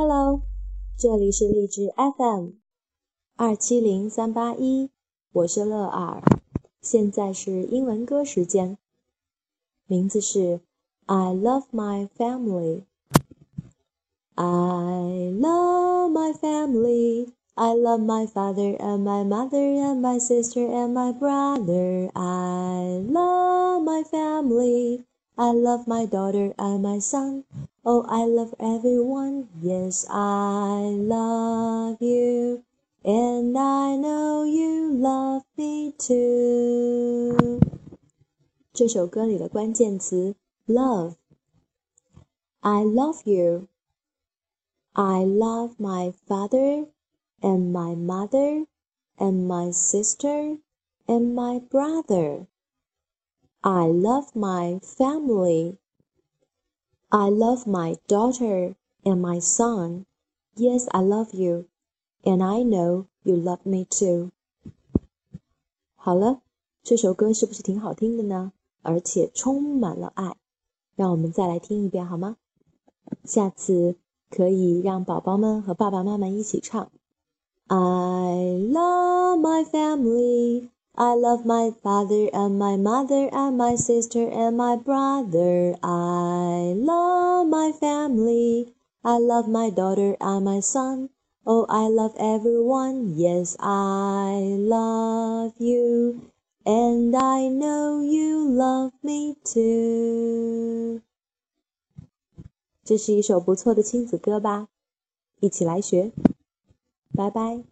Hello，这里是荔枝 FM 二七零三八一，我是乐尔。现在是英文歌时间，名字是 I love my family。I love my family. I love my father and my mother and my sister and my brother. I love my family. I love my daughter and my son. Oh, I love everyone. Yes, I love you. And I know you love me too. 这首歌里的关键词 love。I love you. I love my father and my mother and my sister and my brother. I love my family. I love my daughter and my son. Yes, I love you, and I know you love me too. 好了，这首歌是不是挺好听的呢？而且充满了爱。让我们再来听一遍好吗？下次可以让宝宝们和爸爸妈妈一起唱。I love my family. I love my father and my mother and my sister and my brother. I love my family. I love my daughter and my son. Oh, I love everyone. Yes, I love you. And I know you love me too. 这是一首不错的亲子歌吧？一起来学。拜拜。